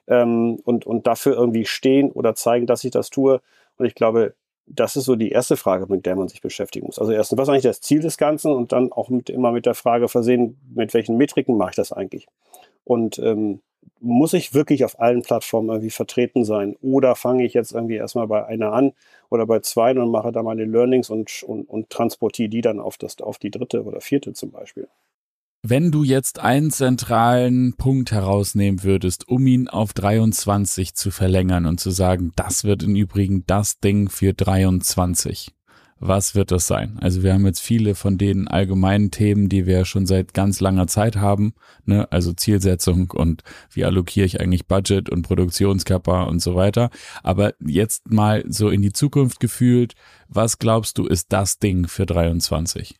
Speaker 2: ähm, und, und dafür irgendwie stehen oder zeigen, dass ich das tue? Und ich glaube, das ist so die erste Frage, mit der man sich beschäftigen muss. Also erstens, was ist eigentlich das Ziel des Ganzen? Und dann auch mit, immer mit der Frage versehen, mit welchen Metriken mache ich das eigentlich? Und ähm, muss ich wirklich auf allen Plattformen irgendwie vertreten sein? Oder fange ich jetzt irgendwie erstmal bei einer an oder bei zwei und mache da meine Learnings und, und, und transportiere die dann auf, das, auf die dritte oder vierte zum Beispiel?
Speaker 1: Wenn du jetzt einen zentralen Punkt herausnehmen würdest, um ihn auf 23 zu verlängern und zu sagen, das wird im Übrigen das Ding für 23, was wird das sein? Also wir haben jetzt viele von den allgemeinen Themen, die wir schon seit ganz langer Zeit haben, ne? also Zielsetzung und wie allokiere ich eigentlich Budget und Produktionskörper und so weiter. Aber jetzt mal so in die Zukunft gefühlt, was glaubst du ist das Ding für 23?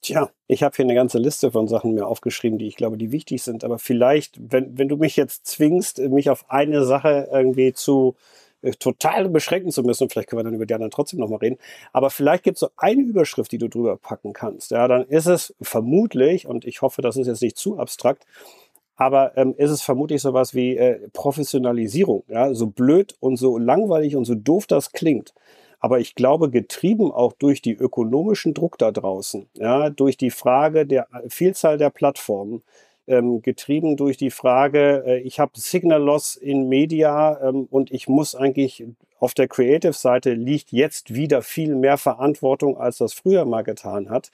Speaker 2: Tja, ich habe hier eine ganze Liste von Sachen mir aufgeschrieben, die ich glaube, die wichtig sind. Aber vielleicht, wenn, wenn du mich jetzt zwingst, mich auf eine Sache irgendwie zu total beschränken zu müssen. Vielleicht können wir dann über die anderen trotzdem nochmal reden. Aber vielleicht gibt es so eine Überschrift, die du drüber packen kannst. Ja, dann ist es vermutlich, und ich hoffe, das ist jetzt nicht zu abstrakt, aber ähm, ist es vermutlich sowas wie äh, Professionalisierung. Ja, so blöd und so langweilig und so doof das klingt. Aber ich glaube, getrieben auch durch die ökonomischen Druck da draußen, ja, durch die Frage der Vielzahl der Plattformen, ähm, getrieben durch die Frage, äh, ich habe Signal Loss in Media ähm, und ich muss eigentlich auf der Creative-Seite liegt jetzt wieder viel mehr Verantwortung, als das früher mal getan hat.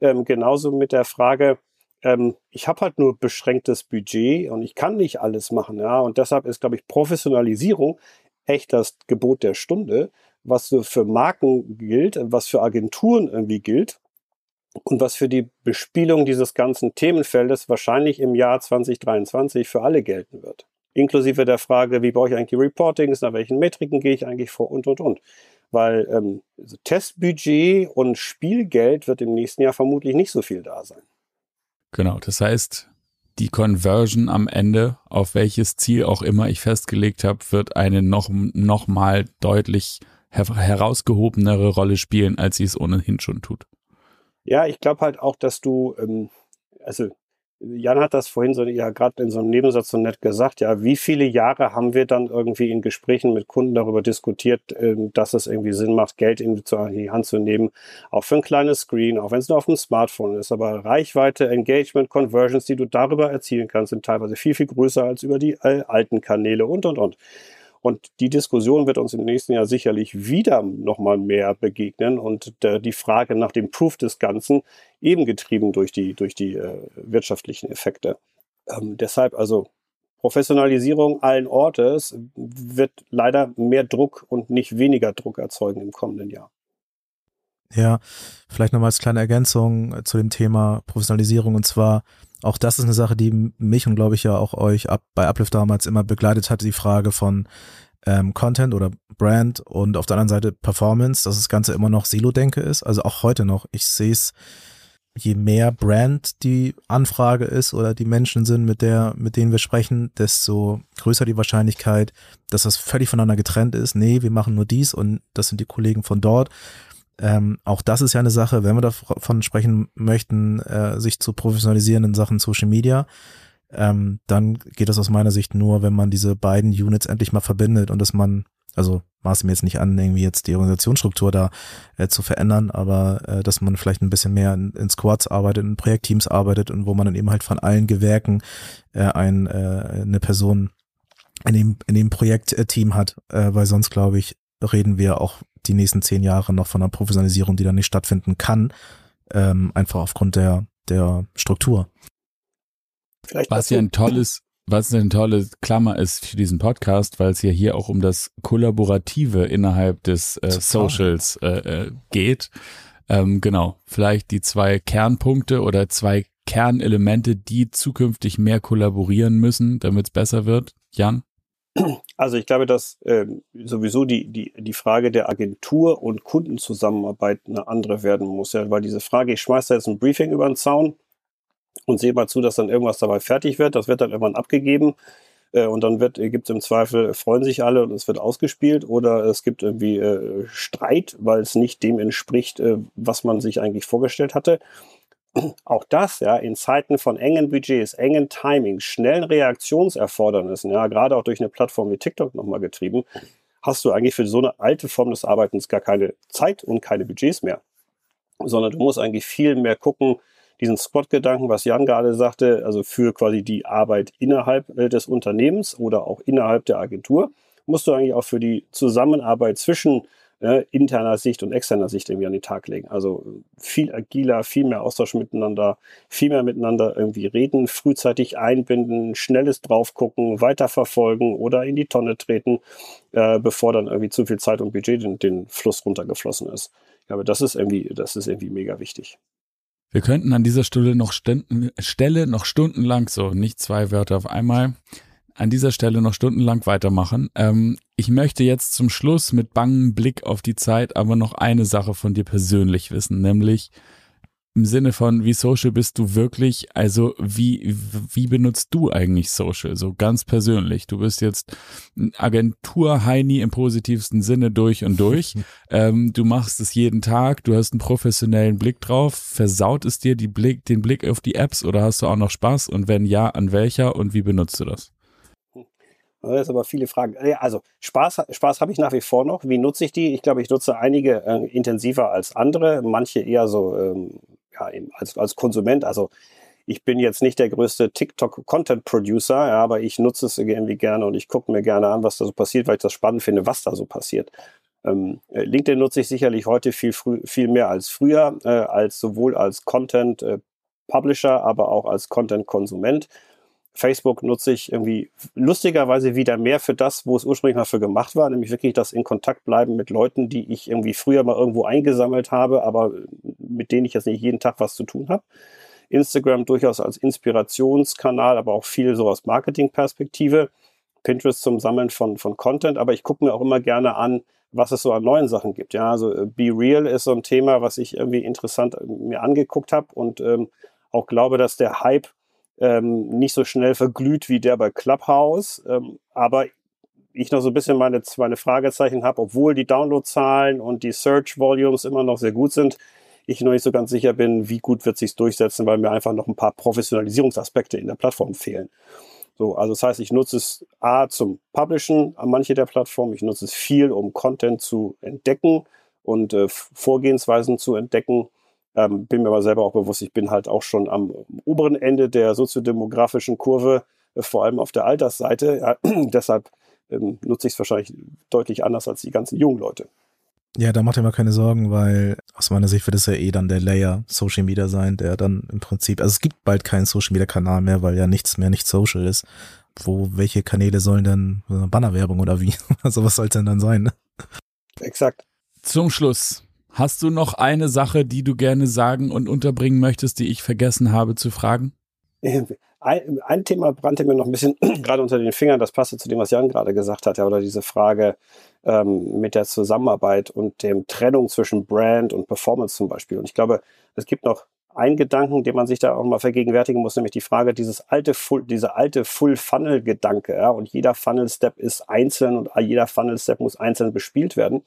Speaker 2: Ähm, genauso mit der Frage, ähm, ich habe halt nur beschränktes Budget und ich kann nicht alles machen. Ja? Und deshalb ist, glaube ich, Professionalisierung echt das Gebot der Stunde, was so für Marken gilt, was für Agenturen irgendwie gilt und was für die Bespielung dieses ganzen Themenfeldes wahrscheinlich im Jahr 2023 für alle gelten wird. Inklusive der Frage, wie baue ich eigentlich Reportings, nach welchen Metriken gehe ich eigentlich vor und, und, und. Weil ähm, Testbudget und Spielgeld wird im nächsten Jahr vermutlich nicht so viel da sein.
Speaker 1: Genau, das heißt, die Conversion am Ende, auf welches Ziel auch immer ich festgelegt habe, wird eine noch, noch mal deutlich her herausgehobenere Rolle spielen, als sie es ohnehin schon tut.
Speaker 2: Ja, ich glaube halt auch, dass du, ähm, also Jan hat das vorhin so ja gerade in so einem Nebensatz so nett gesagt, ja, wie viele Jahre haben wir dann irgendwie in Gesprächen mit Kunden darüber diskutiert, ähm, dass es irgendwie Sinn macht, Geld in die Hand zu nehmen, auch für ein kleines Screen, auch wenn es nur auf dem Smartphone ist, aber Reichweite, Engagement, Conversions, die du darüber erzielen kannst, sind teilweise viel, viel größer als über die äh, alten Kanäle und, und, und. Und die Diskussion wird uns im nächsten Jahr sicherlich wieder nochmal mehr begegnen und äh, die Frage nach dem Proof des Ganzen eben getrieben durch die, durch die äh, wirtschaftlichen Effekte. Ähm, deshalb also Professionalisierung allen Ortes wird leider mehr Druck und nicht weniger Druck erzeugen im kommenden Jahr.
Speaker 3: Ja, vielleicht nochmal als kleine Ergänzung äh, zu dem Thema Professionalisierung und zwar auch das ist eine Sache, die mich und glaube ich ja auch euch ab, bei Uplift damals immer begleitet hat, die Frage von ähm, Content oder Brand und auf der anderen Seite Performance, dass das Ganze immer noch Silo-Denke ist. Also auch heute noch. Ich sehe es, je mehr Brand die Anfrage ist oder die Menschen sind, mit der, mit denen wir sprechen, desto größer die Wahrscheinlichkeit, dass das völlig voneinander getrennt ist. Nee, wir machen nur dies und das sind die Kollegen von dort. Ähm, auch das ist ja eine Sache, wenn wir davon sprechen möchten, äh, sich zu professionalisieren in Sachen Social Media, ähm, dann geht das aus meiner Sicht nur, wenn man diese beiden Units endlich mal verbindet und dass man, also maße mir jetzt nicht an, irgendwie jetzt die Organisationsstruktur da äh, zu verändern, aber äh, dass man vielleicht ein bisschen mehr in, in Squads arbeitet, in Projektteams arbeitet und wo man dann eben halt von allen Gewerken äh, ein, äh, eine Person in dem, in dem Projektteam hat, äh, weil sonst glaube ich, reden wir auch die nächsten zehn Jahre noch von einer Professionalisierung, die dann nicht stattfinden kann, ähm, einfach aufgrund der, der Struktur.
Speaker 1: Vielleicht was ja ein tolles, was eine tolle Klammer ist für diesen Podcast, weil es ja hier auch um das Kollaborative innerhalb des äh, Socials äh, äh, geht. Ähm, genau, vielleicht die zwei Kernpunkte oder zwei Kernelemente, die zukünftig mehr kollaborieren müssen, damit es besser wird? Jan?
Speaker 2: Also ich glaube, dass äh, sowieso die, die, die Frage der Agentur und Kundenzusammenarbeit eine andere werden muss. Ja, weil diese Frage, ich schmeiße da jetzt ein Briefing über den Zaun und sehe mal zu, dass dann irgendwas dabei fertig wird, das wird dann irgendwann abgegeben äh, und dann wird gibt es im Zweifel, freuen sich alle und es wird ausgespielt oder es gibt irgendwie äh, Streit, weil es nicht dem entspricht, äh, was man sich eigentlich vorgestellt hatte auch das, ja, in Zeiten von engen Budgets, engen Timings, schnellen Reaktionserfordernissen, ja, gerade auch durch eine Plattform wie TikTok nochmal getrieben, hast du eigentlich für so eine alte Form des Arbeitens gar keine Zeit und keine Budgets mehr. Sondern du musst eigentlich viel mehr gucken, diesen Squad-Gedanken, was Jan gerade sagte, also für quasi die Arbeit innerhalb äh, des Unternehmens oder auch innerhalb der Agentur, musst du eigentlich auch für die Zusammenarbeit zwischen äh, interner Sicht und externer Sicht irgendwie an den Tag legen. Also viel agiler, viel mehr Austausch miteinander, viel mehr miteinander irgendwie reden, frühzeitig einbinden, schnelles draufgucken, weiterverfolgen oder in die Tonne treten, äh, bevor dann irgendwie zu viel Zeit und Budget den, den Fluss runtergeflossen ist. Ich glaube, das ist irgendwie, das ist irgendwie mega wichtig.
Speaker 1: Wir könnten an dieser Stelle noch, Stunden, Stelle noch stundenlang, so nicht zwei Wörter auf einmal, an dieser Stelle noch stundenlang weitermachen. Ähm, ich möchte jetzt zum Schluss mit bangem Blick auf die Zeit aber noch eine Sache von dir persönlich wissen, nämlich im Sinne von, wie social bist du wirklich? Also wie, wie benutzt du eigentlich Social? So ganz persönlich. Du bist jetzt Agentur-Heini im positivsten Sinne durch und durch. <laughs> ähm, du machst es jeden Tag, du hast einen professionellen Blick drauf. Versaut es dir die Blick, den Blick auf die Apps oder hast du auch noch Spaß? Und wenn ja, an welcher und wie benutzt du das?
Speaker 2: Das ist aber viele Fragen. Also Spaß, Spaß habe ich nach wie vor noch. Wie nutze ich die? Ich glaube, ich nutze einige äh, intensiver als andere, manche eher so ähm, ja, als, als Konsument. Also ich bin jetzt nicht der größte TikTok-Content-Producer, ja, aber ich nutze es irgendwie gerne und ich gucke mir gerne an, was da so passiert, weil ich das spannend finde, was da so passiert. Ähm, äh, LinkedIn nutze ich sicherlich heute viel, viel mehr als früher, äh, als sowohl als Content-Publisher, äh, aber auch als Content-Konsument. Facebook nutze ich irgendwie lustigerweise wieder mehr für das, wo es ursprünglich mal für gemacht war, nämlich wirklich das in Kontakt bleiben mit Leuten, die ich irgendwie früher mal irgendwo eingesammelt habe, aber mit denen ich jetzt nicht jeden Tag was zu tun habe. Instagram durchaus als Inspirationskanal, aber auch viel so aus Marketingperspektive. Pinterest zum Sammeln von, von Content, aber ich gucke mir auch immer gerne an, was es so an neuen Sachen gibt. Ja, also äh, Be Real ist so ein Thema, was ich irgendwie interessant äh, mir angeguckt habe und ähm, auch glaube, dass der Hype ähm, nicht so schnell verglüht wie der bei Clubhouse. Ähm, aber ich noch so ein bisschen meine, meine Fragezeichen habe, obwohl die Downloadzahlen und die Search Volumes immer noch sehr gut sind, ich noch nicht so ganz sicher bin, wie gut wird sich durchsetzen, weil mir einfach noch ein paar Professionalisierungsaspekte in der Plattform fehlen. So, also das heißt, ich nutze es A zum Publishen an manche der Plattformen, ich nutze es viel, um Content zu entdecken und äh, Vorgehensweisen zu entdecken. Ähm, bin mir aber selber auch bewusst, ich bin halt auch schon am oberen Ende der soziodemografischen Kurve, äh, vor allem auf der Altersseite. Ja, <clears throat> deshalb ähm, nutze ich es wahrscheinlich deutlich anders als die ganzen jungen Leute.
Speaker 3: Ja, da macht ihr mal keine Sorgen, weil aus meiner Sicht wird es ja eh dann der Layer Social Media sein, der dann im Prinzip, also es gibt bald keinen Social Media Kanal mehr, weil ja nichts mehr nicht social ist. Wo, welche Kanäle sollen denn, Bannerwerbung oder wie? <laughs> Also was soll es denn dann sein, ne?
Speaker 2: Exakt.
Speaker 1: Zum Schluss Hast du noch eine Sache, die du gerne sagen und unterbringen möchtest, die ich vergessen habe zu fragen?
Speaker 2: Ein, ein Thema brannte mir noch ein bisschen <clears throat> gerade unter den Fingern, das passte zu dem, was Jan gerade gesagt hat, ja, oder diese Frage ähm, mit der Zusammenarbeit und dem Trennung zwischen Brand und Performance zum Beispiel. Und ich glaube, es gibt noch einen Gedanken, den man sich da auch mal vergegenwärtigen muss, nämlich die Frage, dieses alte Full, dieser alte Full-Funnel-Gedanke, ja, und jeder Funnel-Step ist einzeln und jeder Funnel-Step muss einzeln bespielt werden.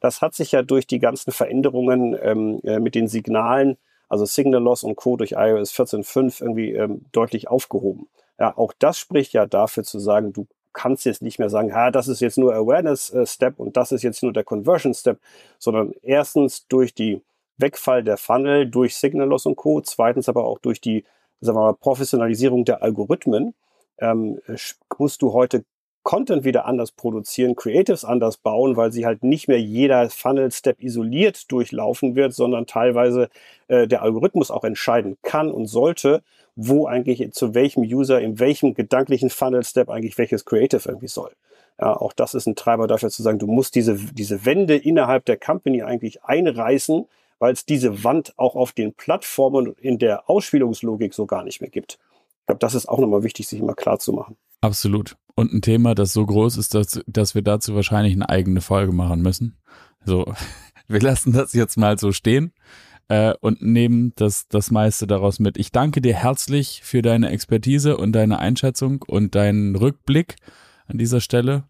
Speaker 2: Das hat sich ja durch die ganzen Veränderungen ähm, äh, mit den Signalen, also Signal Loss und Co. durch iOS 14.5 irgendwie ähm, deutlich aufgehoben. Ja, auch das spricht ja dafür zu sagen, du kannst jetzt nicht mehr sagen, ha, das ist jetzt nur Awareness äh, Step und das ist jetzt nur der Conversion Step, sondern erstens durch die Wegfall der Funnel, durch Signal Loss und Co. Zweitens aber auch durch die sagen wir mal, Professionalisierung der Algorithmen ähm, musst du heute Content wieder anders produzieren, Creatives anders bauen, weil sie halt nicht mehr jeder Funnel-Step isoliert durchlaufen wird, sondern teilweise äh, der Algorithmus auch entscheiden kann und sollte, wo eigentlich zu welchem User, in welchem gedanklichen Funnel-Step eigentlich welches Creative irgendwie soll. Ja, auch das ist ein Treiber dafür zu sagen, du musst diese, diese Wände innerhalb der Company eigentlich einreißen, weil es diese Wand auch auf den Plattformen in der Ausspielungslogik so gar nicht mehr gibt. Ich glaube, das ist auch nochmal wichtig, sich immer klar zu machen.
Speaker 1: Absolut. Und ein Thema, das so groß ist, dass, dass wir dazu wahrscheinlich eine eigene Folge machen müssen. So, <laughs> wir lassen das jetzt mal so stehen äh, und nehmen das, das meiste daraus mit. Ich danke dir herzlich für deine Expertise und deine Einschätzung und deinen Rückblick an dieser Stelle.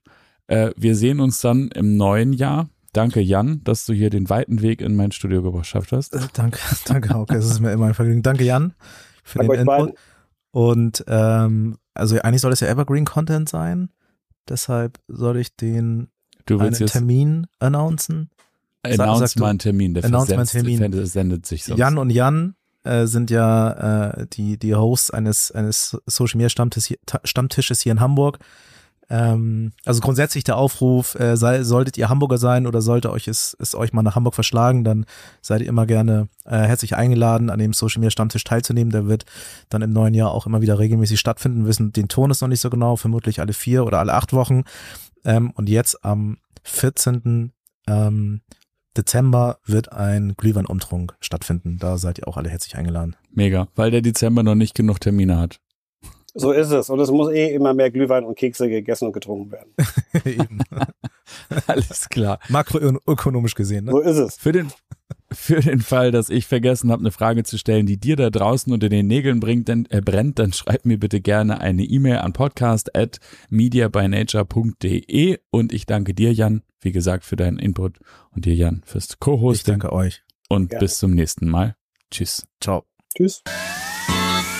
Speaker 1: Äh, wir sehen uns dann im neuen Jahr. Danke, Jan, dass du hier den weiten Weg in mein Studio geschafft hast.
Speaker 3: Äh, danke, <laughs> danke, Hauke. Es ist mir immer ein Vergnügen. Danke, Jan, für danke den Input. Beiden. Und ähm, also eigentlich soll es ja Evergreen Content sein. Deshalb soll ich den
Speaker 1: einen
Speaker 3: Termin announcen.
Speaker 1: Announce mal einen Termin, der
Speaker 3: Announce Termin.
Speaker 1: sendet sich sonst.
Speaker 3: Jan und Jan äh, sind ja äh, die, die Hosts eines, eines Social Media Stammtisch, Stammtisches hier in Hamburg. Ähm, also grundsätzlich der Aufruf, äh, sei, solltet ihr Hamburger sein oder sollte euch es, es euch mal nach Hamburg verschlagen, dann seid ihr immer gerne äh, herzlich eingeladen, an dem Social Media Stammtisch teilzunehmen. Der wird dann im neuen Jahr auch immer wieder regelmäßig stattfinden. Wir wissen den Ton ist noch nicht so genau, vermutlich alle vier oder alle acht Wochen. Ähm, und jetzt am 14. Ähm, Dezember wird ein Glühweinumtrunk stattfinden. Da seid ihr auch alle herzlich eingeladen.
Speaker 1: Mega, weil der Dezember noch nicht genug Termine hat.
Speaker 2: So ist es. Und es muss eh immer mehr Glühwein und Kekse gegessen und getrunken werden. <laughs>
Speaker 1: Eben. <laughs> Alles klar.
Speaker 3: Makroökonomisch gesehen. Ne?
Speaker 2: So ist es.
Speaker 1: Für den, für den Fall, dass ich vergessen habe, eine Frage zu stellen, die dir da draußen unter den Nägeln bringt, dann, äh, brennt, dann schreib mir bitte gerne eine E-Mail an podcast at mediabynature.de und ich danke dir, Jan, wie gesagt, für deinen Input und dir, Jan, fürs Co-Host.
Speaker 3: Ich danke euch.
Speaker 1: Und gerne. bis zum nächsten Mal. Tschüss.
Speaker 3: Ciao.
Speaker 2: Tschüss.